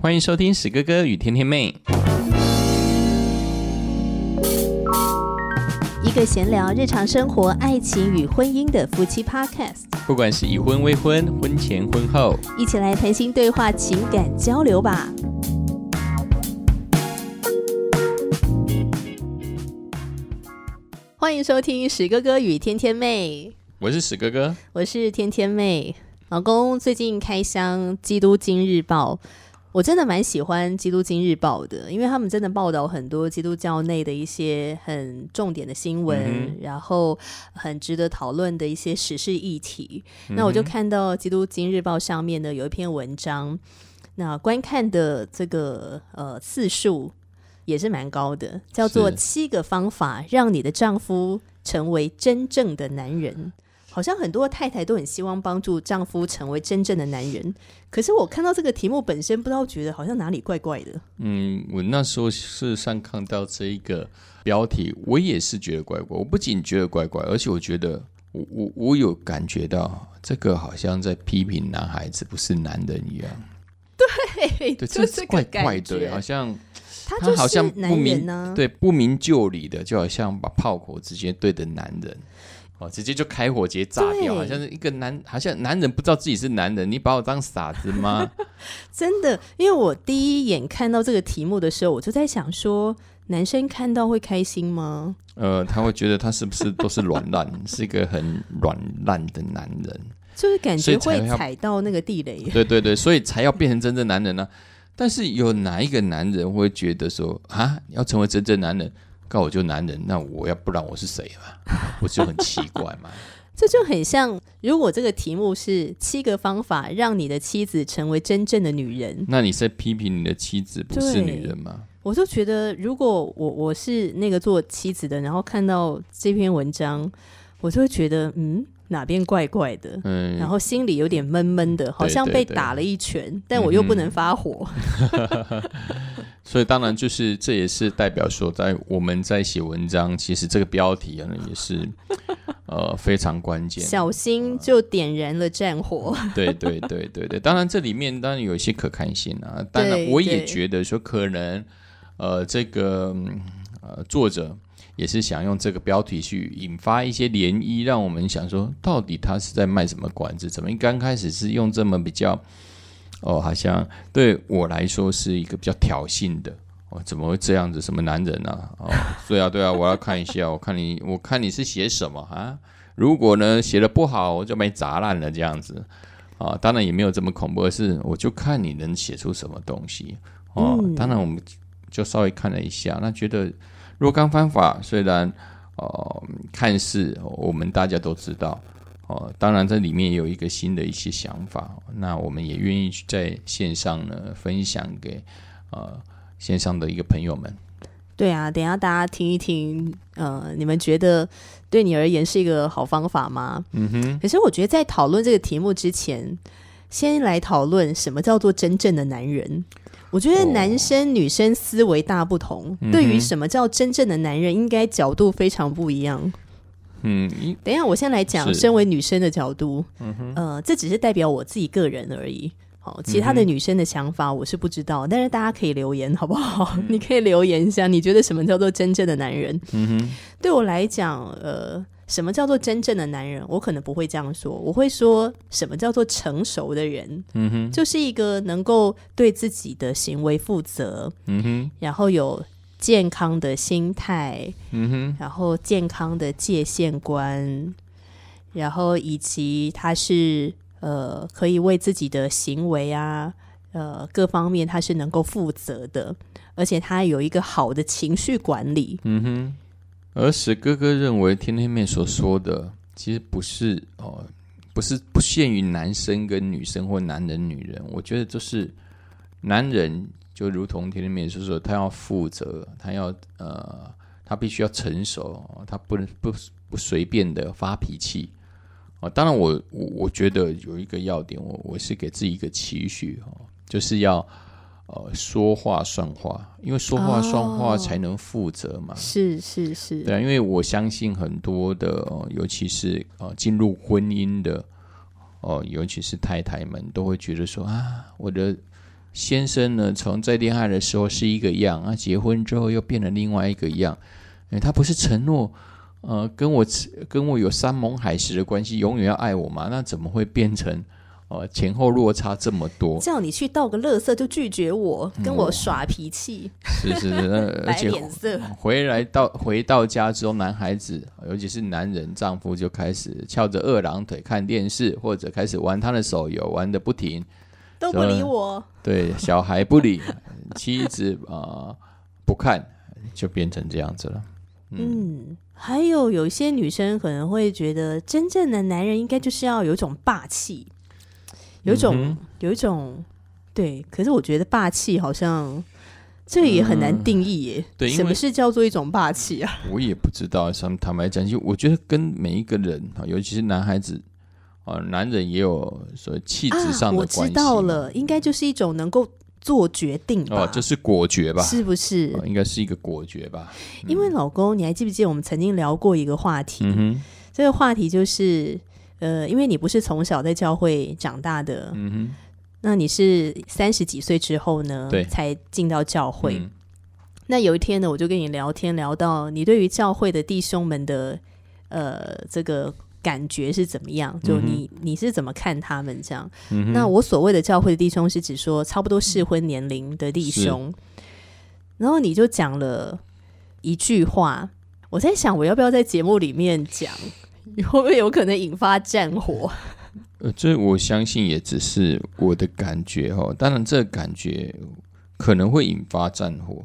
欢迎收听史哥哥与天天妹，一个闲聊日常生活、爱情与婚姻的夫妻 Podcast，不管是已婚、未婚、婚前、婚后，一起来谈心对话、情感交流吧。欢迎收听史哥哥与天天妹，我是史哥哥，我是天天妹。老公最近开箱《基督今日报》，我真的蛮喜欢《基督今日报》的，因为他们真的报道很多基督教内的一些很重点的新闻，嗯然后很值得讨论的一些时事议题。那我就看到《基督今日报》上面呢有一篇文章，那观看的这个呃次数也是蛮高的，叫做《七个方法让你的丈夫成为真正的男人》。好像很多太太都很希望帮助丈夫成为真正的男人，可是我看到这个题目本身，不知道觉得好像哪里怪怪的。嗯，我那时候事实上看到这一个标题，我也是觉得怪怪。我不仅觉得怪怪，而且我觉得我我我有感觉到这个好像在批评男孩子不是男人一样。对，对，就是怪怪的，好像他就他好像不明呢、对不明就里的，就好像把炮口直接对着男人。哦，直接就开火，直接炸掉，好像是一个男，好像男人不知道自己是男人，你把我当傻子吗？真的，因为我第一眼看到这个题目的时候，我就在想说，男生看到会开心吗？呃，他会觉得他是不是都是软烂，是一个很软烂的男人？就是感觉会踩到那个地雷。对对对，所以才要变成真正男人呢、但是有哪一个男人会觉得说啊，要成为真正男人，那我就男人，那我要不然我是谁嘛？我就很奇怪嘛。这就很像，如果这个题目是七个方法让你的妻子成为真正的女人，那你是在批评你的妻子不是女人吗？我就觉得，如果我我是那个做妻子的，然后看到这篇文章，我就会觉得，嗯，哪边怪怪的，嗯，然后心里有点闷闷的，好像被打了一拳，但我又不能发火。所以当然就是这也是代表说，在我们在写文章，其实这个标题呢也是 呃非常关键。小心就点燃了战火。对对对对对，当然这里面当然有一些可看性啊，当然我也对觉得说可能呃这个嗯呃作者也是想用这个标题去引发一些涟漪，让我们想说到底他是在卖什么关子？怎么刚开始是用这么比较哦，好像对我来说是一个比较挑衅的。哦，怎么会这样子？什么男人啊？哦，对啊，对啊，我要看一下，我看你，我看你是写什么啊？如果呢写的不好，我就被砸烂了这样子啊。当然也没有这么恐怖，而是我就看你能写出什么东西哦。嗯当然我们就稍微看了一下，那觉得若干方法虽然呃看似我们大家都知道哦，当然这里面也有一个新的一些想法，那我们也愿意去在线上呢分享给呃线上的一个朋友们。对啊，等一下大家听一听，呃，你们觉得对你而言是一个好方法吗？嗯哼，可是我觉得在讨论这个题目之前，先来讨论什么叫做真正的男人。我觉得哦男生、女生思维大不同，嗯对于什么叫真正的男人，应该角度非常不一样。嗯，等一下，我先来讲身为女生的角度，嗯哼，呃，这只是代表我自己个人而已。好，其他的女生的想法我是不知道，但是大家可以留言好不好？你可以留言一下，你觉得什么叫做真正的男人？嗯哼，对我来讲，呃，什么叫做真正的男人？我可能不会这样说，我会说什么叫做成熟的人，嗯哼，就是一个能够对自己的行为负责，嗯哼，然后有健康的心态，嗯哼，然后健康的界限观，然后以及他是呃可以为自己的行为啊呃各方面他是能够负责的，而且他有一个好的情绪管理。嗯哼。而史哥哥认为，天天妹所说的其实不是哦，不是不限于男生跟女生或男人女人，我觉得就是男人就如同天天妹所说，他要负责，他要呃，他必须要成熟，他不能不不随便的发脾气。哦，当然我我我觉得有一个要点，我我是给自己一个期许哦，就是要呃说话算话，因为说话算话哦才能负责嘛。是是是，对啊，因为我相信很多的，呃尤其是呃进入婚姻的，哦、尤其是太太们都会觉得说啊，我的先生呢，从在恋爱的时候是一个样，啊，结婚之后又变了另外一个样。诶他不是承诺，呃，跟我跟我有山盟海誓的关系，永远要爱我吗？那怎么会变成？哦，前后落差这么多，叫你去倒个垃圾就拒绝我，跟我耍脾气，是是是，而且脸色回来到回到家之后，男孩子尤其是男人丈夫就开始翘着二郎腿看电视，或者开始玩他的手游，玩的不停，都不理我。对，小孩不理，妻子啊不看，就变成这样子了。嗯，还有有一些女生可能会觉得，真正的男人应该就是要有一种霸气。有一种，有一种，对，可是我觉得霸气好像这也很难定义耶。对，什么是叫做一种霸气啊？我也不知道。坦坦白讲，就我觉得跟每一个人啊，尤其是男孩子啊，男人也有所气质上的关系。我知道了，应该就是一种能够做决定哦，就是果决吧？是不是？应该是一个果决吧？因为老公，你还记不记得我们曾经聊过一个话题？嗯这个话题就是。呃，因为你不是从小在教会长大的，嗯哼，那你是三十几岁之后呢，对，才进到教会。那有一天呢，我就跟你聊天，聊到你对于教会的弟兄们的呃这个感觉是怎么样？就你你是怎么看他们这样？那我所谓的教会的弟兄是指说差不多适婚年龄的弟兄。然后你就讲了一句话，我在想我要不要在节目里面讲。会不会有可能引发战火？呃，这我相信也只是我的感觉哦。当然，这感觉可能会引发战火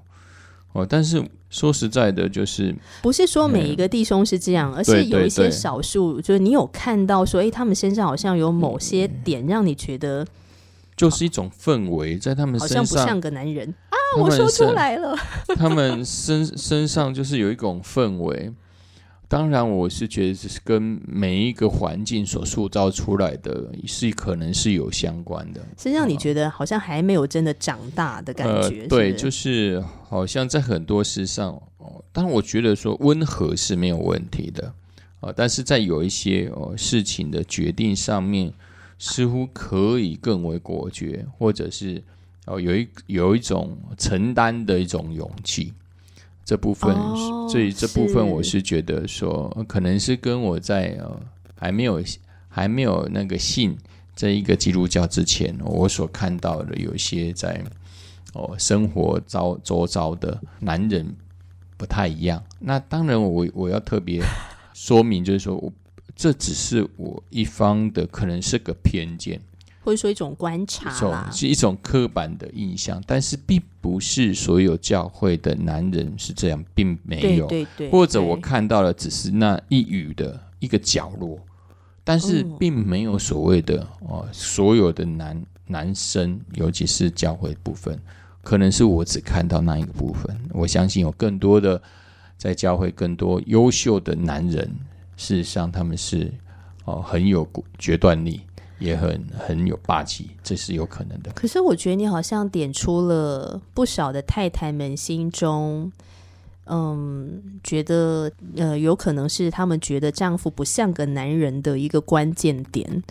哦。但是说实在的，就是不是说每一个弟兄是这样，而是有一些少数，就是你有看到说，哎，他们身上好像有某些点让你觉得，就是一种氛围在他们身上不像个男人啊！我说出来了，他们身身上就是有一种氛围。当然，我是觉得这是跟每一个环境所塑造出来的，是可能是有相关的。是让你觉得好像还没有真的长大的感觉。对，就是好像在很多事上，哦，当然我觉得说温和是没有问题的，啊，但是在有一些哦事情的决定上面，似乎可以更为果决，或者是哦有一有一种承担的一种勇气。这部分，所以这部分我是觉得说，可能是跟我在呃还没有还没有那个信这一个基督教之前，我所看到的有些在哦生活遭周遭的男人不太一样。那当然，我我要特别说明，就是说我这只是我一方的，可能是个偏见。或者说一种观察是一种刻板的印象，但是并不是所有教会的男人是这样，并没有。对对。或者我看到的只是那一隅的一个角落，但是并没有所谓的哦，所有的男男生，尤其是教会部分，可能是我只看到那一个部分。我相信有更多的在教会更多优秀的男人，事实上他们是哦很有决断力。也很很有霸气，这是有可能的。可是我觉得你好像点出了不少的太太们心中，嗯，觉得呃，有可能是他们觉得丈夫不像个男人的一个关键点。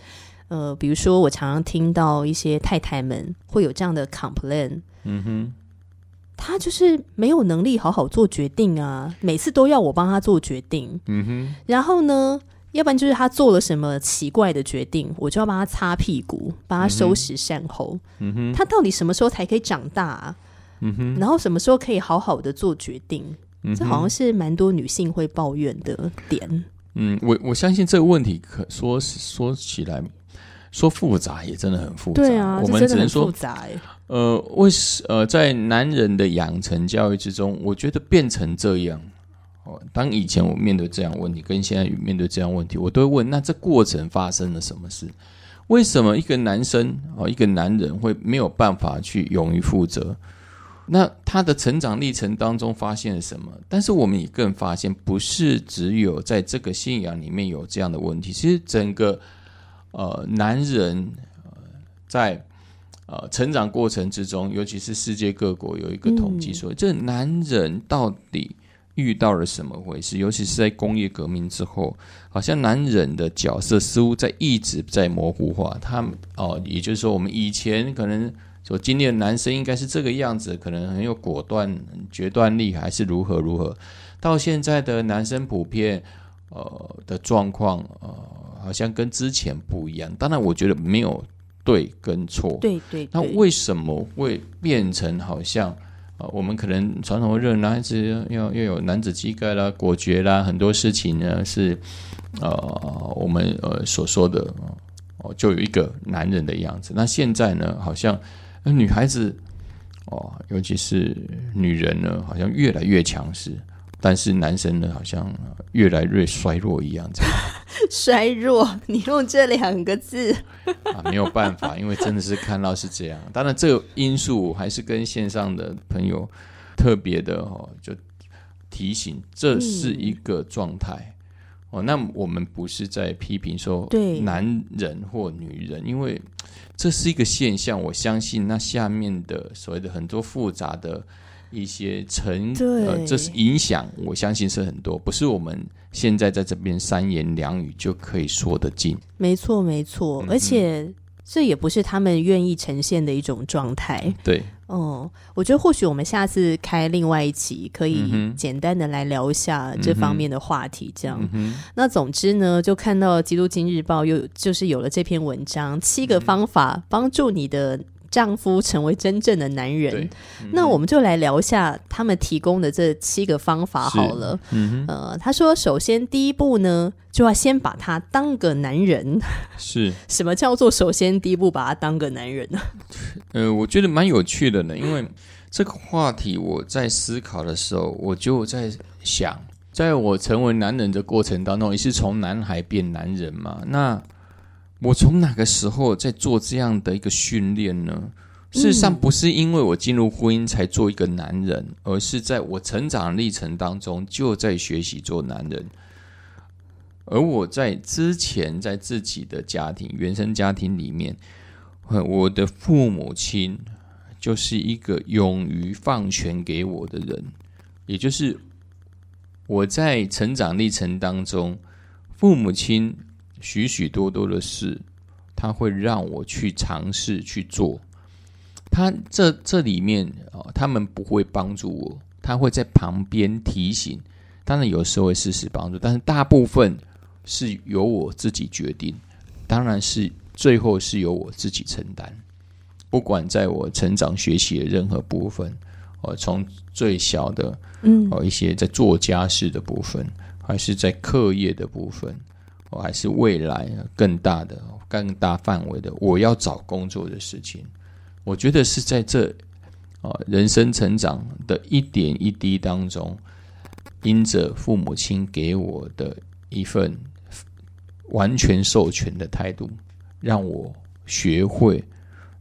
呃，比如说我常常听到一些太太们会有这样的 complain，嗯哼，他就是没有能力好好做决定啊，每次都要我帮他做决定，嗯哼，然后呢？要不然就是他做了什么奇怪的决定，我就要帮他擦屁股，帮他收拾善后。嗯哼，他到底什么时候才可以长大？啊？嗯哼，然后什么时候可以好好的做决定？这好像是蛮多女性会抱怨的点。嗯，我我相信这个问题可说说起来说复杂也真的很复杂。对啊，我们只能说复杂。呃，为什呃在男人的养成教育之中，我觉得变成这样。当以前我面对这样问题，跟现在面对这样问题，我都会问：那这过程发生了什么事？为什么一个男生哦，一个男人会没有办法去勇于负责？那他的成长历程当中发现了什么？但是我们也更发现，不是只有在这个信仰里面有这样的问题。其实整个呃男人在呃成长过程之中，尤其是世界各国有一个统计说，这男人到底。遇到了什么回事？尤其是在工业革命之后，好像男人的角色似乎在一直在模糊化。他哦，也就是说，我们以前可能所经历的男生应该是这个样子，可能很有果断、决断力，还是如何如何。到现在的男生普遍呃的状况，呃，好像跟之前不一样。当然，我觉得没有对跟错。对对。那为什么会变成好像啊？我们可能传统认为男孩子要要有男子气概啦、果决啦，很多事情呢是呃我们呃所说的哦，就有一个男人的样子。那现在呢，好像女孩子哦，尤其是女人呢，好像越来越强势。但是男生呢，好像越来越衰弱一样。这样 衰弱，你用这两个字啊，没有办法，因为真的是看到是这样。当然，这个因素还是跟线上的朋友特别的哦，就提醒这是一个状态哦。那我们不是在批评说对男人或女人，因为这是一个现象。我相信那下面的所谓的很多复杂的。一些成呃，这是影响，我相信是很多，不是我们现在在这边三言两语就可以说得尽。没错，没错，而且这也不是他们愿意呈现的一种状态。对，哦，我觉得或许我们下次开另外一期，可以简单的来聊一下这方面的话题。这样，那总之呢，就看到《基督经日报》又就是有了这篇文章，七个方法帮助你的。丈夫成为真正的男人，那我们就来聊一下他们提供的这七个方法好了。呃，他说，首先第一步呢，就要先把他当个男人。是 什么叫做首先第一步把他当个男人呢？呃，我觉得蛮有趣的呢，因为这个话题我在思考的时候，我就在想，在我成为男人的过程当中，也是从男孩变男人嘛？那我从哪个时候在做这样的一个训练呢？事实上，不是因为我进入婚姻才做一个男人，而是在我成长历程当中就在学习做男人。而我在之前在自己的家庭、原生家庭里面，我的父母亲就是一个勇于放权给我的人，也就是我在成长历程当中，父母亲。许许多多的事，他会让我去尝试去做。他这这里面啊，他们不会帮助我，他会在旁边提醒。当然有时候会适时帮助，但是大部分是由我自己决定。当然是最后是由我自己承担。不管在我成长学习的任何部分，哦，从最小的嗯，哦一些在做家事的部分，还是在课业的部分。我还是未来更大的、更大范围的，我要找工作的事情。我觉得是在这啊人生成长的一点一滴当中，因着父母亲给我的一份完全授权的态度，让我学会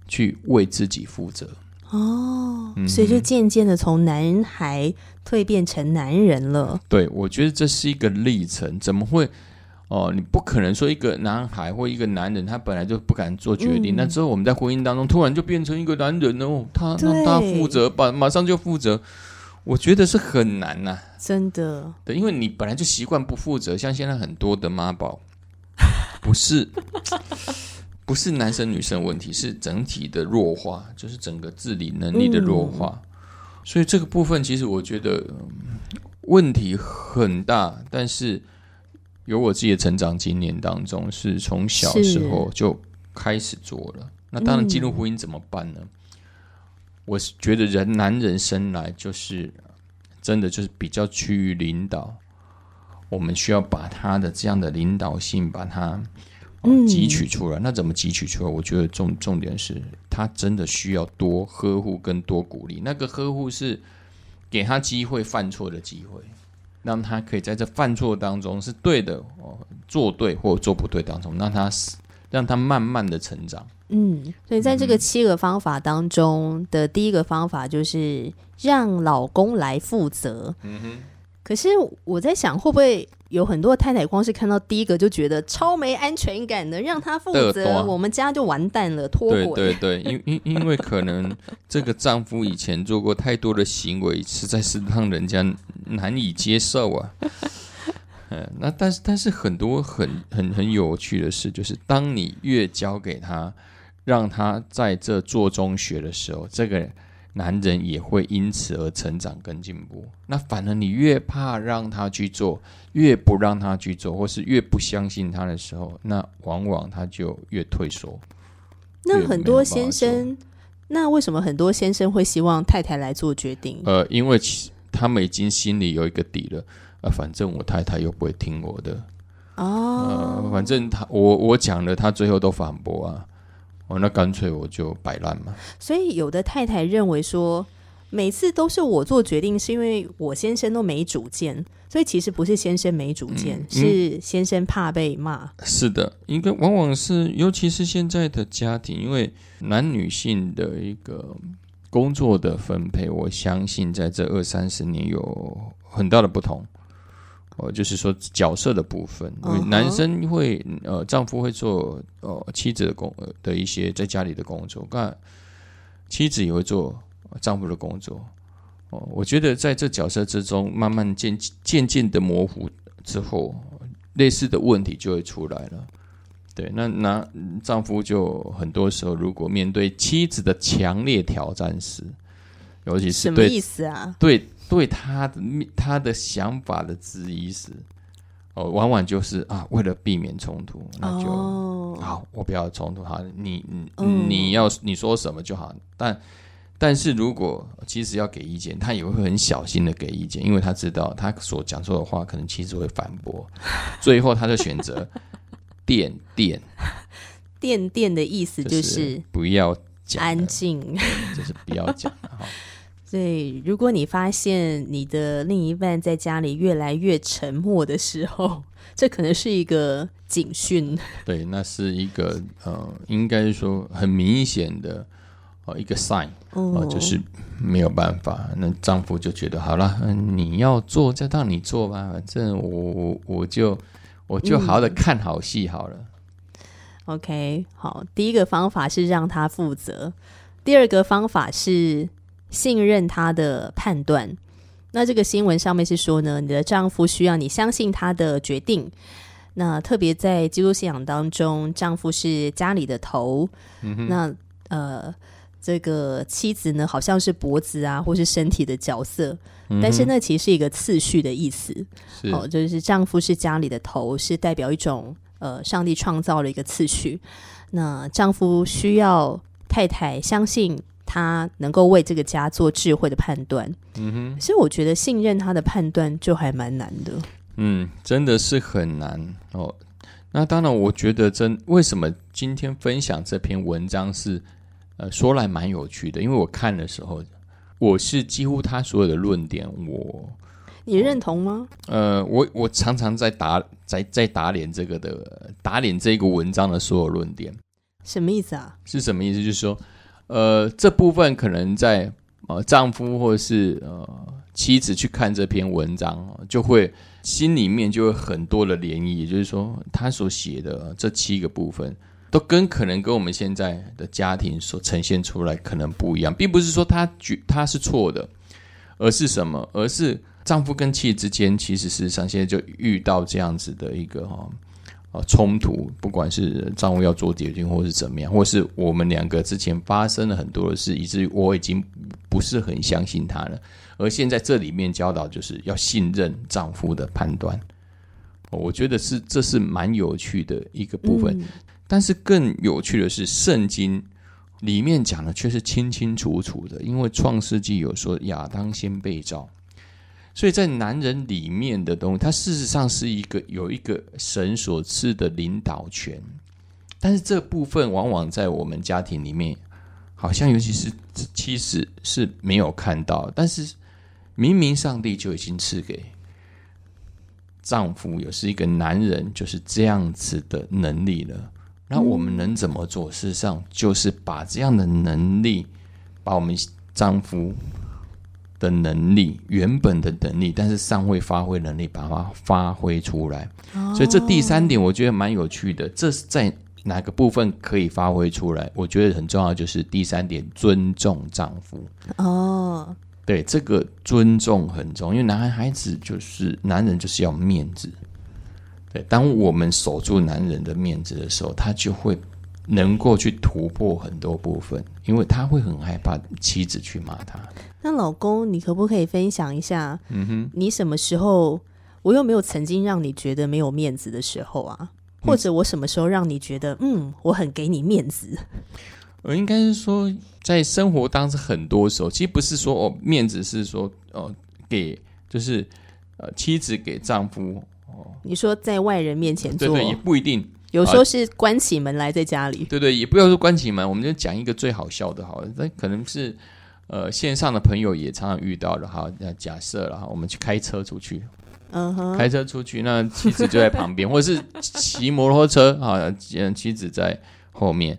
去为自己负责。哦，所以就渐渐的从男孩蜕变成男人了。对，我觉得这是一个历程，怎么会？哦，你不可能说一个男孩或一个男人，他本来就不敢做决定，那之后我们在婚姻当中突然就变成一个男人哦，他让他负责，把马上就负责，我觉得是很难呐，真的。对，因为你本来就习惯不负责，像现在很多的妈宝，不是 不是男生女生问题，是整体的弱化，就是整个自理能力的弱化，所以这个部分其实我觉得问题很大，但是。有我自己的成长经验当中，是从小时候就开始做了。那当然，进入婚姻怎么办呢？我是觉得人男人生来就是真的就是比较趋于领导，我们需要把他的这样的领导性把它汲取出来。那怎么汲取出来？我觉得重重点是他真的需要多呵护跟多鼓励。那个呵护是给他机会犯错的机会。让他可以在这犯错当中是对的哦，做对或做不对当中，让他让他慢慢的成长。嗯，所以在这个七个方法当中的第一个方法就是让老公来负责。嗯哼。可是我在想，会不会有很多太太光是看到第一个就觉得超没安全感的，让他负责，我们家就完蛋了，脱轨。对对对，因因因为可能这个丈夫以前做过太多的行为，实在是让人家难以接受啊。嗯，那但是但是很多很很很有趣的事，就是当你越教给他，让他在这做中学的时候，这个男人也会因此而成长跟进步。那反而你越怕让他去做，越不让他去做，或是越不相信他的时候，那往往他就越退缩。那很多先生，那为什么很多先生会希望太太来做决定？呃，因为他们已经心里有一个底了，呃，反正我太太又不会听我的。哦，呃，反正他我我讲了，他最后都反驳啊，哦，那干脆我就摆烂嘛。所以有的太太认为说，每次都是我做决定，是因为我先生都没主见，所以其实不是先生没主见，是先生怕被骂。是的，应该往往是，尤其是现在的家庭，因为男女性的一个工作的分配，我相信在这二三十年有很大的不同。哦，就是说角色的部分，因为男生会呃，丈夫会做呃妻子的工的一些在家里的工作，那妻子也会做丈夫的工作。哦，我觉得在这角色之中，慢慢渐渐渐的模糊之后，类似的问题就会出来了。对，那那丈夫就很多时候，如果面对妻子的强烈挑战时，尤其是什么意思啊？对。对他的他的想法的质疑时，哦，往往就是啊，为了避免冲突，那就好，我不要冲突。好，你你你要你说什么就好。但但是如果其实要给意见，他也会很小心的给意见，因为他知道他所讲出的话可能妻子会反驳。最后他就选择垫垫垫垫的意思就是不要讲，安静，就是不要讲哈。所以，如果你发现你的另一半在家里越来越沉默的时候，这可能是一个警讯。对，那是一个呃，应该说很明显的呃一个 sign，哦，就是没有办法。那丈夫就觉得好了，嗯，你要做就让你做吧，反正我我我就我就好好的看好戏好了。OK，好，第一个方法是让他负责，第二个方法是。信任他的判断。那这个新闻上面是说呢，你的丈夫需要你相信他的决定。那特别在基督信仰当中，丈夫是家里的头。那呃，这个妻子呢，好像是脖子啊，或是身体的角色。但是那其实是一个次序的意思。哦，就是丈夫是家里的头，是代表一种呃，上帝创造了一个次序。那丈夫需要太太相信。他能够为这个家做智慧的判断，嗯哼，所以我觉得信任他的判断就还蛮难的。嗯，真的是很难哦。那当然，我觉得真为什么今天分享这篇文章是呃说来蛮有趣的，因为我看的时候，我是几乎他所有的论点，我你认同吗？呃，我我常常在打在在打脸这个的打脸这个文章的所有论点，什么意思啊？是什么意思？就是说。呃，这部分可能在呃丈夫或者是呃妻子去看这篇文章，就会心里面就会很多的涟漪。也就是说，他所写的这七个部分，都跟可能跟我们现在的家庭所呈现出来可能不一样，并不是说他觉他是错的，而是什么？而是丈夫跟妻子之间，其实事实上现在就遇到这样子的一个哈。啊，冲突，不管是丈夫要做决定，或是怎么样，或是我们两个之前发生了很多的事，以至于我已经不是很相信他了。而现在这里面教导就是要信任丈夫的判断，我觉得是这是蛮有趣的一个部分。但是更有趣的是，圣经里面讲的却是清清楚楚的，因为创世纪有说亚当先被造。所以在男人里面的东西，它事实上是一个有一个神所赐的领导权，但是这部分往往在我们家庭里面，好像尤其是妻子是没有看到，但是明明上帝就已经赐给丈夫，也是一个男人就是这样子的能力了。那我们能怎么做？事实上就是把这样的能力，把我们丈夫。的能力，原本的能力，但是尚未发挥能力，把它发挥出来。所以这第三点，我觉得蛮有趣的。这是在哪个部分可以发挥出来？我觉得很重要，就是第三点，尊重丈夫。哦，对，这个尊重很重要，因为男孩子就是男人，就是要面子。对，当我们守住男人的面子的时候，他就会能够去突破很多部分，因为他会很害怕妻子去骂他。那老公，你可不可以分享一下？嗯哼，你什么时候，我又没有曾经让你觉得没有面子的时候啊？或者我什么时候让你觉得，嗯，我很给你面子？我应该是说，在生活当中很多时候，其实不是说哦，面子是说哦，给就是呃，妻子给丈夫哦，你说在外人面前做，对对，也不一定。有时候是关起门来在家里，对对，也不要说关起门，我们就讲一个最好笑的，好了，那可能是呃线上的朋友也常常遇到的哈。那假设了哈，我们去开车出去，嗯哼，开车出去，那妻子就在旁边，或者是骑摩托车啊，妻子在后面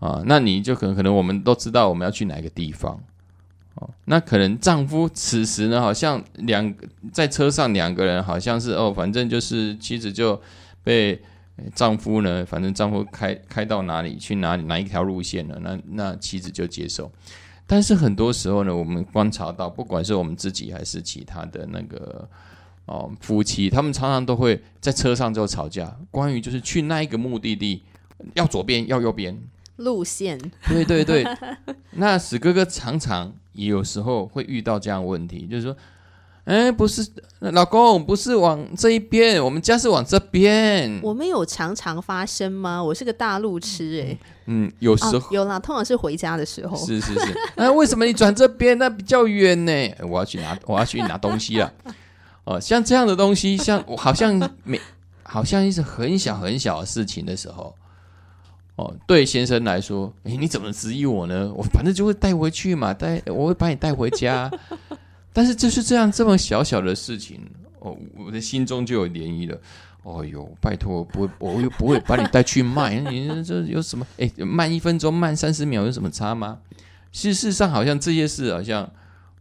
啊，那你就可能可能我们都知道我们要去哪个地方哦，那可能丈夫此时呢，好像两在车上两个人好像是哦，反正就是妻子就被。丈夫呢，反正丈夫开开到哪里去哪里哪一条路线了？那那妻子就接受。但是很多时候呢，我们观察到，不管是我们自己还是其他的那个哦夫妻，他们常常都会在车上就吵架，关于就是去那一个目的地要左边要右边路线。对对对，那史哥哥常常也有时候会遇到这样问题，就是说。哎，不是，老公，不是往这一边，我们家是往这边。我们有常常发生吗？我是个大路痴，哎，嗯，有时候有啦，通常是回家的时候。是是是，哎，为什么你转这边？那比较远呢？我要去拿，我要去拿东西了。哦，像这样的东西，像好像没，好像是很小很小的事情的时候，哦，对先生来说，哎，你怎么质疑我呢？我反正就会带回去嘛，带我会把你带回家。但是就是这样这么小小的事情哦，我的心中就有涟漪了。哦呦，拜托，不会，我又不会把你带去卖，你这有什么？哎，慢一分钟，慢三十秒有什么差吗？事实上，好像这些事好像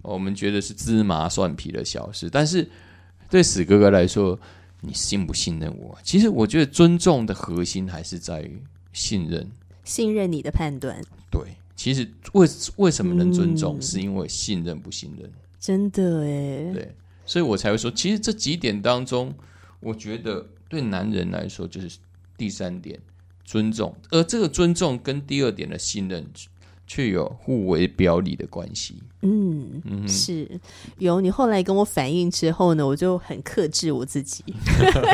我们觉得是芝麻蒜皮的小事，但是对史哥哥来说，你信不信任我？其实我觉得尊重的核心还是在于信任，信任你的判断。对，其实为为什么能尊重，是因为信任不信任。真的哎，对，所以我才会说，其实这几点当中，我觉得对男人来说就是第三点尊重，而这个尊重跟第二点的信任却有互为表里的关系。嗯，是有你后来跟我反映之后呢，我就很克制我自己。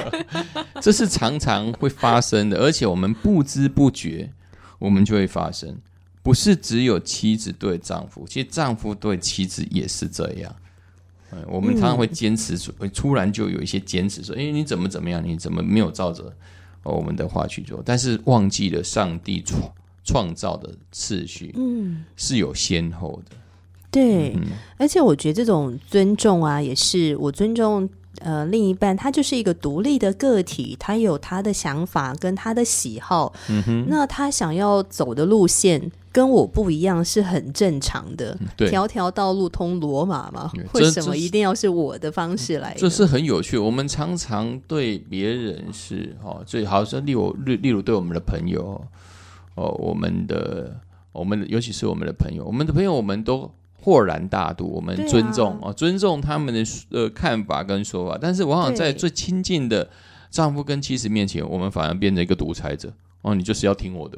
这是常常会发生的，而且我们不知不觉，我们就会发生。不是只有妻子对丈夫，其实丈夫对妻子也是这样。嗯，我们常常会坚持，会突然就有一些坚持说：“哎，你怎么怎么样？你怎么没有照着我们的话去做？”但是忘记了上帝创创造的次序，嗯，是有先后的。对，而且我觉得这种尊重啊，也是我尊重。呃，另一半他就是一个独立的个体，他有他的想法跟他的喜好。嗯哼，那他想要走的路线跟我不一样，是很正常的。对，条条道路通罗马嘛，为什么一定要是我的方式来？这是很有趣。我们常常对别人是哦，最好像例如例例如对我们的朋友哦，我们的我们尤其是我们的朋友，我们的朋友我们都。豁然大度，我们尊重啊，尊重他们的呃看法跟说法。但是往往在最亲近的丈夫跟妻子面前，我们反而变成一个独裁者哦，你就是要听我的。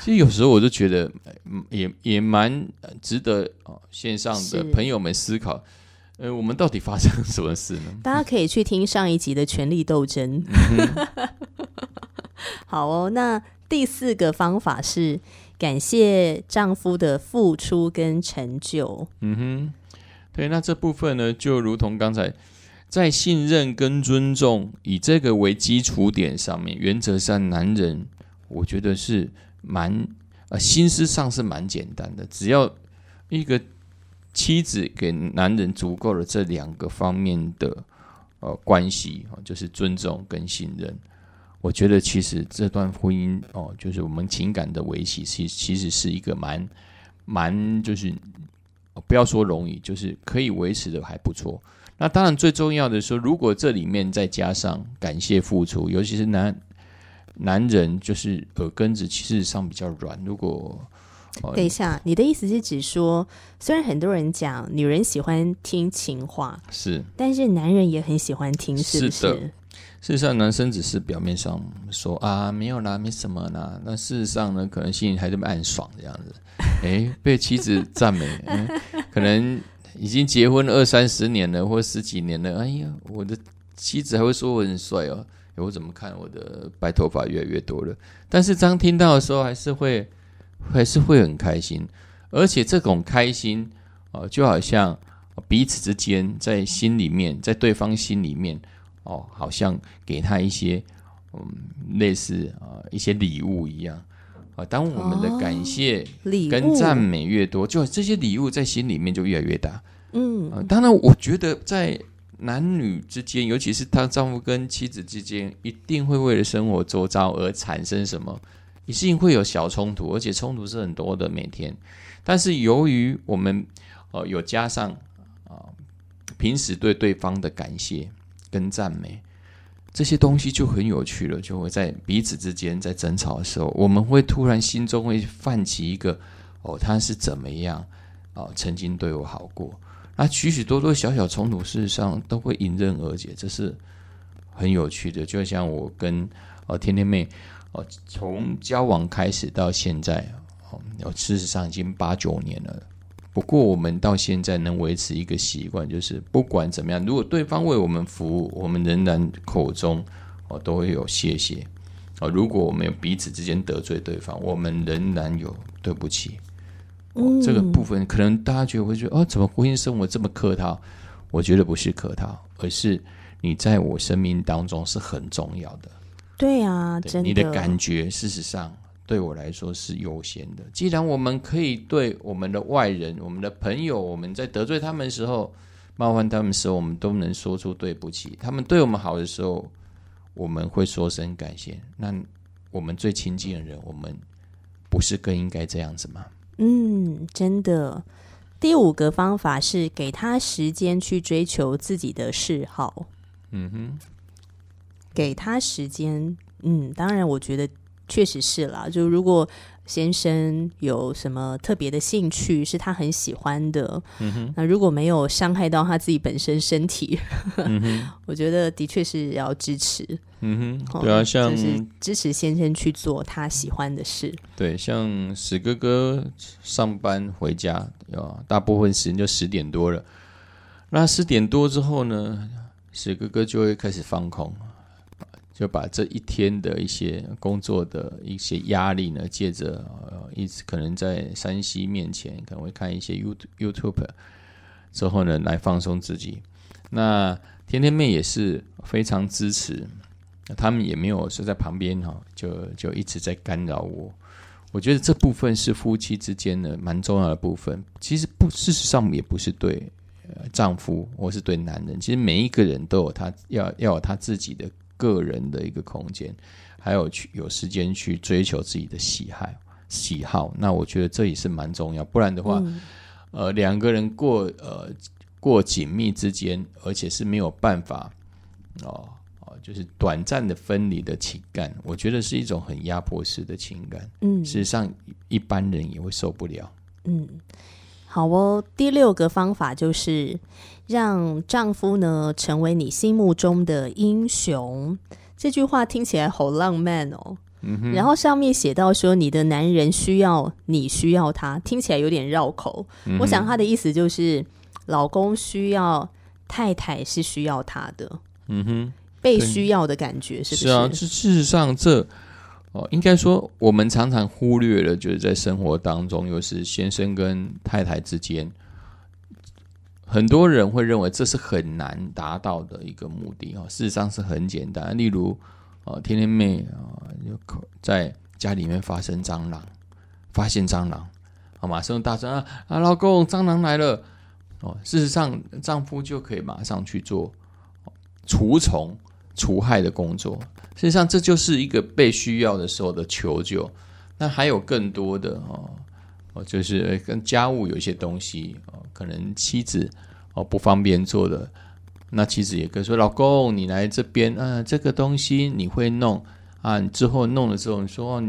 其实有时候我就觉得，也也蛮值得哦，线上的朋友们思考，呃，我们到底发生什么事呢？大家可以去听上一集的权力斗争。好哦，那第四个方法是。感谢丈夫的付出跟成就。嗯哼，对，那这部分呢，就如同刚才在信任跟尊重以这个为基础点上面，原则上男人我觉得是蛮呃心思上是蛮简单的，只要一个妻子给男人足够的这两个方面的呃关系啊，就是尊重跟信任。我觉得其实这段婚姻哦，就是我们情感的维系，其其实是一个蛮蛮就是不要说容易，就是可以维持的还不错。那当然最重要的说，如果这里面再加上感谢付出，尤其是男男人，就是耳根子其实上比较软。如果等一下，你的意思是指说，虽然很多人讲女人喜欢听情话，是，但是男人也很喜欢听，是不是？事实上，男生只是表面上说啊没有啦，没什么啦，那事实上呢，可能心里还这么暗爽这样子。哎，被妻子赞美，可能已经结婚二三十年了，或十几年了。哎呀，我的妻子还会说我很帅哦。我怎么看我的白头发越来越多了？但是当听到的时候，还是会还是会很开心，而且这种开心哦，就好像彼此之间在心里面，在对方心里面。哦，好像给他一些嗯，类似啊一些礼物一样啊。当我们的感谢跟赞美越多，就这些礼物在心里面就越来越大。嗯，啊，当然，我觉得在男女之间，尤其是当丈夫跟妻子之间，一定会为了生活周遭而产生什么，一定会有小冲突，而且冲突是很多的每天。但是由于我们呃有加上啊平时对对方的感谢。跟赞美这些东西就很有趣了，就会在彼此之间在争吵的时候，我们会突然心中会泛起一个哦，他是怎么样啊？曾经对我好过，那许许多多小小冲突，事实上都会迎刃而解，这是很有趣的。就像我跟哦天天妹哦，从交往开始到现在哦，事实上已经八九年了。不过，我们到现在能维持一个习惯，就是不管怎么样，如果对方为我们服务，我们仍然口中哦都会有谢谢哦。如果我们有彼此之间得罪对方，我们仍然有对不起。嗯，这个部分可能大家觉得会觉得哦，怎么婚姻生活这么客套？我觉得不是客套，而是你在我生命当中是很重要的。对啊，真的，你的感觉，事实上。对我来说是优先的。既然我们可以对我们的外人、我们的朋友，我们在得罪他们的时候、冒犯他们的时候，我们都能说出对不起。他们对我们好的时候，我们会说声感谢。那我们最亲近的人，我们不是更应该这样子吗？嗯，真的。第五个方法是给他时间去追求自己的嗜好。嗯哼，给他时间。嗯，当然，我觉得。确实是啦，就如果先生有什么特别的兴趣是他很喜欢的，那如果没有伤害到他自己本身身体，我觉得的确是要支持。嗯哼，对啊，像支持先生去做他喜欢的事。对，像史哥哥上班回家，有大部分时间就十点多了，那十点多之后呢，史哥哥就会开始放空。就把这一天的一些工作的一些压力呢，借着呃，一直可能在山西面前可能会看一些 You YouTube 之后呢，来放松自己。那天天妹也是非常支持，他们也没有说在旁边哈，就就一直在干扰我。我觉得这部分是夫妻之间的蛮重要的部分。其实不，事实上也不是对丈夫或是对男人，其实每一个人都有他要要有他自己的。个人的一个空间，还有去有时间去追求自己的喜好喜好，那我觉得这也是蛮重要。不然的话，呃，两个人过呃过紧密之间，而且是没有办法哦哦，就是短暂的分离的情感，我觉得是一种很压迫式的情感。嗯，事实上一般人也会受不了。嗯，好哦。第六个方法就是。让丈夫呢成为你心目中的英雄，这句话听起来好浪漫哦。然后上面写到说，你的男人需要你需要他，听起来有点绕口。我想他的意思就是，老公需要太太是需要他的。嗯哼，被需要的感觉是不是？是啊，事实上这哦，应该说我们常常忽略了，就是在生活当中，又是先生跟太太之间。很多人会认为这是很难达到的一个目的哦，事实上是很简单。例如，哦，天天妹啊，可在家里面发生蟑螂，发现蟑螂，啊，马上大声啊啊，老公，蟑螂来了！哦，事实上，丈夫就可以马上去做除虫、除害的工作。事实上，这就是一个被需要的时候的求救。那还有更多的哦。就是跟家务有一些东西哦，可能妻子哦不方便做的，那妻子也可以说：“老公，你来这边啊，这个东西你会弄啊？你之后弄了之后，你说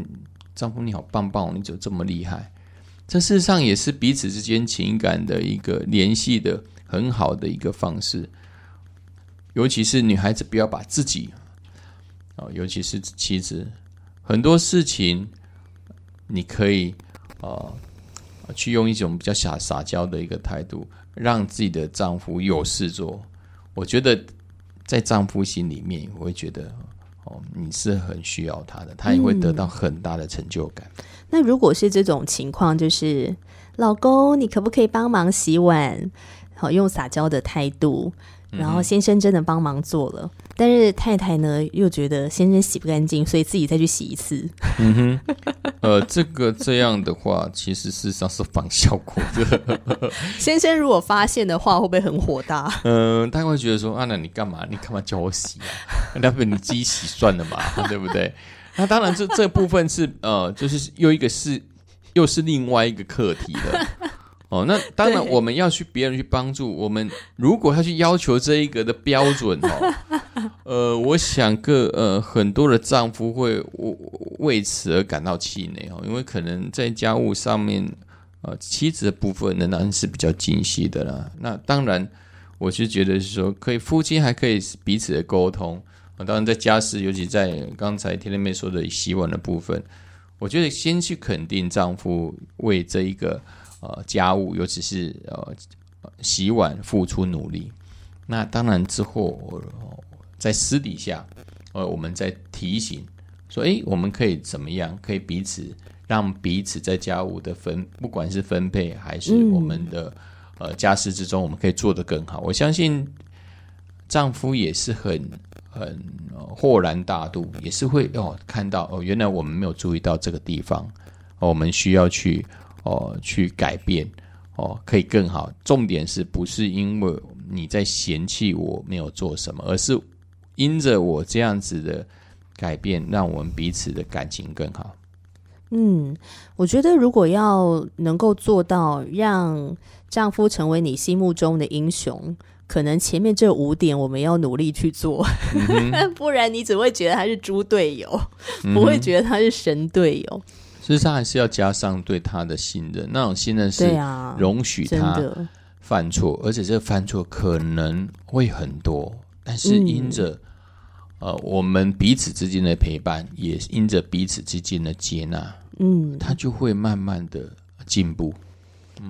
丈夫你好棒棒，你怎么这么厉害？”这事实上也是彼此之间情感的一个联系的很好的一个方式。尤其是女孩子不要把自己，哦，尤其是妻子，很多事情你可以呃去用一种比较撒撒娇的一个态度，让自己的丈夫有事做。我觉得在丈夫心里面，我会觉得哦，你是很需要他的，他也会得到很大的成就感。那如果是这种情况，就是老公，你可不可以帮忙洗碗？好，用撒娇的态度。然后先生真的帮忙做了，但是太太呢又觉得先生洗不干净，所以自己再去洗一次。嗯哼，呃，这个这样的话，其实事实上是反效果的。先生如果发现的话，会不会很火大？嗯，他会觉得说：“啊，那你干嘛？你干嘛叫我洗啊？那不你自己洗算了嘛，对不对？”那当然，这这部分是呃，就是又一个是又是另外一个课题了。哦，那当然，我们要去别人去帮助我们。如果他去要求这一个的标准哦，呃，我想个呃很多的丈夫会为此而感到气馁哦，因为可能在家务上面，呃，妻子的部分仍然是比较精细的啦。那当然，我是觉得是说，可以夫妻还可以彼此的沟通。当然，在家事，尤其在刚才天天妹说的洗碗的部分，我觉得先去肯定丈夫为这一个。呃，家务尤其是呃洗碗付出努力，那当然之后在私底下，呃，我们在提醒说，诶，我们可以怎么样？可以彼此让彼此在家务的分，不管是分配还是我们的呃家事之中，我们可以做得更好。我相信丈夫也是很很豁然大度，也是会哦看到哦，原来我们没有注意到这个地方，我们需要去。哦，去改变哦，可以更好。重点是不是因为你在嫌弃我没有做什么，而是因着我这样子的改变，让我们彼此的感情更好。嗯，我觉得如果要能够做到让丈夫成为你心目中的英雄，可能前面这五点我们要努力去做，不然你只会觉得他是猪队友，不会觉得他是神队友。事实上，还是要加上对他的信任。那种信任是容许他犯错，而且这个犯错可能会很多，但是因着呃我们彼此之间的陪伴，也因着彼此之间的接纳，嗯，他就会慢慢的进步。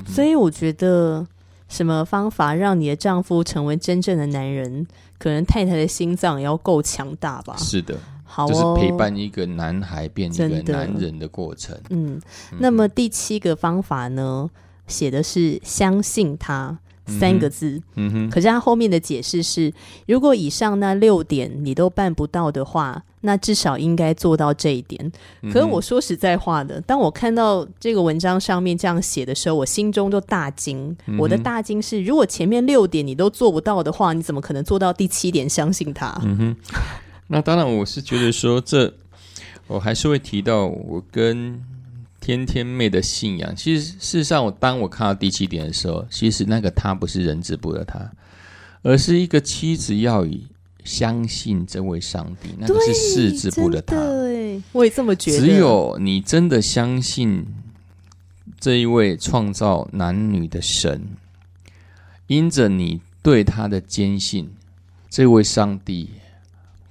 所以我觉得，什么方法让你的丈夫成为真正的男人？可能太太的心脏要够强大吧？是的。就是陪伴一个男孩变一个男人的过程。嗯，那么第七个方法呢，写的是相信他三个字。嗯哼，可是他后面的解释是，如果以上那六点你都办不到的话，那至少应该做到这一点。可是我说实在话的，当我看到这个文章上面这样写的时候，我心中就大惊。我的大惊是，如果前面六点你都做不到的话，你怎么可能做到第七点？相信他。嗯哼。那当然，我是觉得说，这我还是会提到我跟天天妹的信仰。其实，事实上，我当我看到第七点的时候，其实那个他不是人字部的他，而是一个妻子要以相信这位上帝，那个是四字部的他。对，我也这么觉得。只有你真的相信这一位创造男女的神，因着你对他的坚信，这位上帝。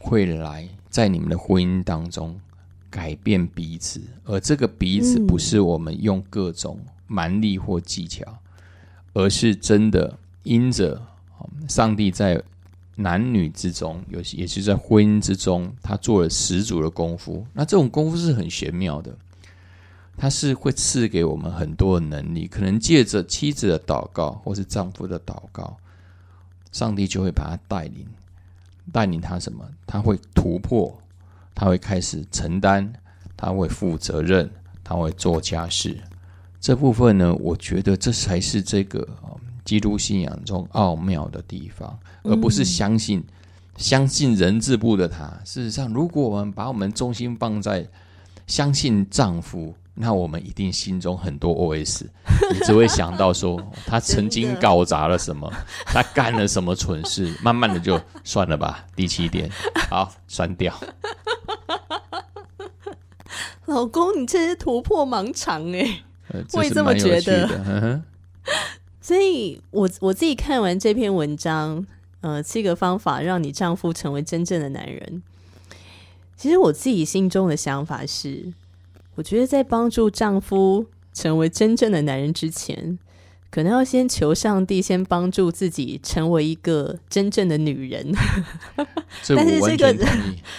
会来在你们的婚姻当中改变彼此，而这个彼此不是我们用各种蛮力或技巧，而是真的因着上帝在男女之中，有也是在婚姻之中，他做了十足的功夫。那这种功夫是很玄妙的，他是会赐给我们很多的能力，可能借着妻子的祷告或是丈夫的祷告，上帝就会把他带领。带领他什么？他会突破，他会开始承担，他会负责任，他会做家事。这部分呢，我觉得这才是这个基督信仰中奥妙的地方，而不是相信相信人字部的他。事实上，如果我们把我们重心放在相信丈夫。那我们一定心中很多 OS，你只会想到说 他曾经搞砸了什么，他干了什么蠢事，慢慢的就算了吧。第七点，好，删掉。老公，你这是突破盲肠哎，我也这么觉得。所以，我我自己看完这篇文章，呃，七个方法让你丈夫成为真正的男人。其实我自己心中的想法是，我觉得在帮助丈夫成为真正的男人之前，可能要先求上帝先帮助自己成为一个真正的女人。这 但是这个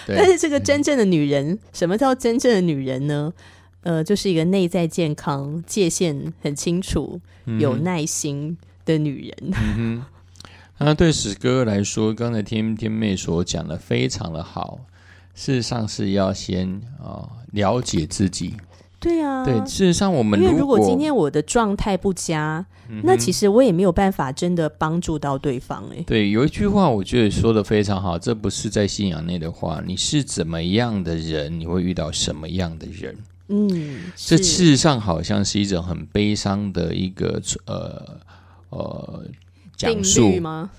但是这个真正的女人，什么叫真正的女人呢？呃，就是一个内在健康、界限很清楚、有耐心的女人。嗯，那对史哥来说，刚才天天妹所讲的非常的好。事实上是要先啊、了解自己。对啊，对，事实上我们因为如果果今天我的状态不佳，那其实我也没有办法真的帮助到对方、欸。对有一句话，我觉得说的非常好，这不是在信仰内的话，你是怎么样的人，你会遇到什么样的人。嗯，这事实上好像是一种很悲伤的一个呃呃讲定述律吗？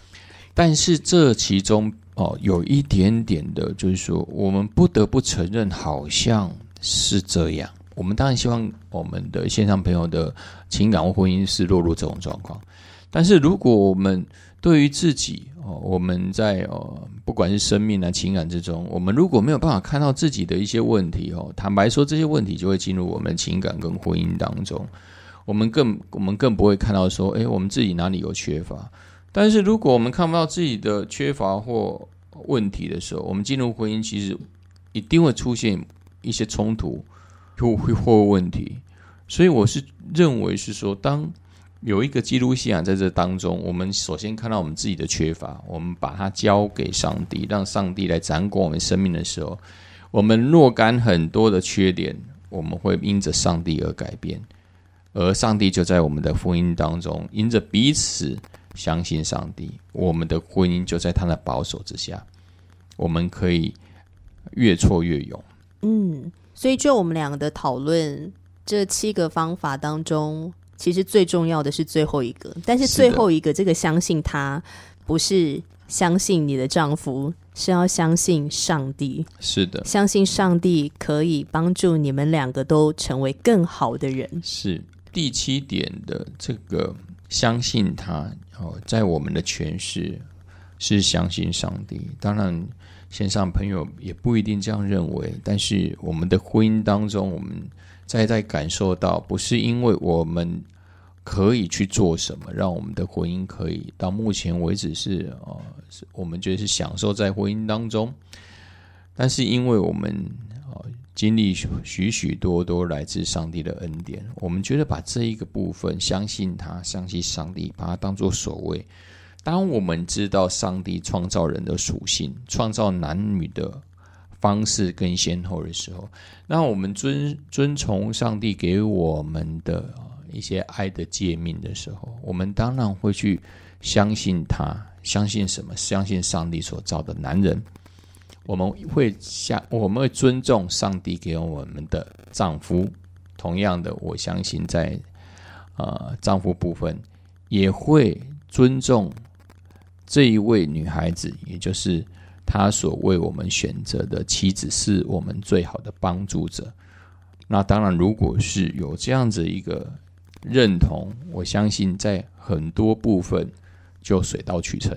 但是这其中哦，有一点点的，就是说，我们不得不承认，好像是这样。我们当然希望我们的线上朋友的情感或婚姻是落入这种状况，但是如果我们对于自己哦，我们在哦，不管是生命啊、情感之中，我们如果没有办法看到自己的一些问题哦，坦白说，这些问题就会进入我们情感跟婚姻当中，我们更我们更不会看到说，诶，我们自己哪里有缺乏。但是如果我们看不到自己的缺乏或问题的时候，我们进入婚姻，其实一定会出现一些冲突或或问题。所以我是认为是说，当有一个基督信仰在这当中，我们首先看到我们自己的缺乏，我们把它交给上帝，让上帝来掌管我们生命的时候，我们若干很多的缺点，我们会因着上帝而改变，而上帝就在我们的婚姻当中，因着彼此。相信上帝，我们的婚姻就在他的保守之下，我们可以越挫越勇。嗯，所以就我们两个的讨论，这七个方法当中，其实最重要的是最后一个。但是最后一个，这个相信他，不是相信你的丈夫，是要相信上帝，是的，相信上帝可以帮助你们两个都成为更好的人。是第七点的这个相信他哦，在我们的诠释是相信上帝。当然，线上朋友也不一定这样认为，但是我们的婚姻当中，我们在在感受到，不是因为我们可以去做什么，让我们的婚姻可以到目前为止是呃，我们觉得是享受在婚姻当中，但是因为我们经历许许许多多来自上帝的恩典，我们觉得把这一个部分相信他，相信上帝，把它当做首位。当我们知道上帝创造人的属性，创造男女的方式跟先后的时候，那我们遵遵从上帝给我们的一些爱的诫命的时候，我们当然会去相信他，相信什么？相信上帝所造的男人。我们会相，我们会尊重上帝给我们的丈夫。同样的，我相信在呃丈夫部分也会尊重这一位女孩子，也就是她所为我们选择的妻子，是我们最好的帮助者。那当然，如果是有这样子一个认同，我相信在很多部分就水到渠成。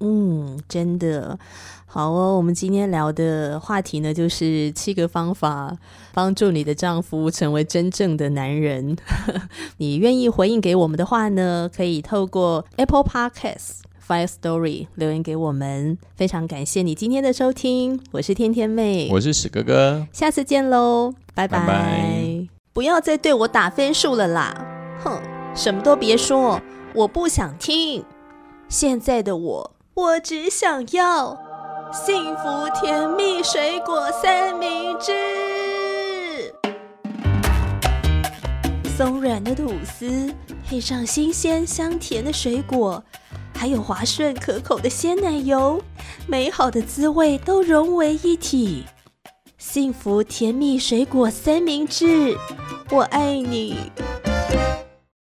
嗯，真的好哦。我们今天聊的话题呢，就是七个方法帮助你的丈夫成为真正的男人。你愿意回应给我们的话呢，可以透过 Apple Podcasts Fire Story 留言给我们。非常感谢你今天的收听，我是天天妹，我是史哥哥，下次见喽，拜拜拜不要再对我打分数了啦！哼，什么都别说，我不想听。现在的我，我只想要幸福甜蜜水果三明治，松软的吐司配上新鲜香甜的水果，还有滑顺可口的鲜奶油，美好的滋味都融为一体。幸福甜蜜水果三明治，我爱你。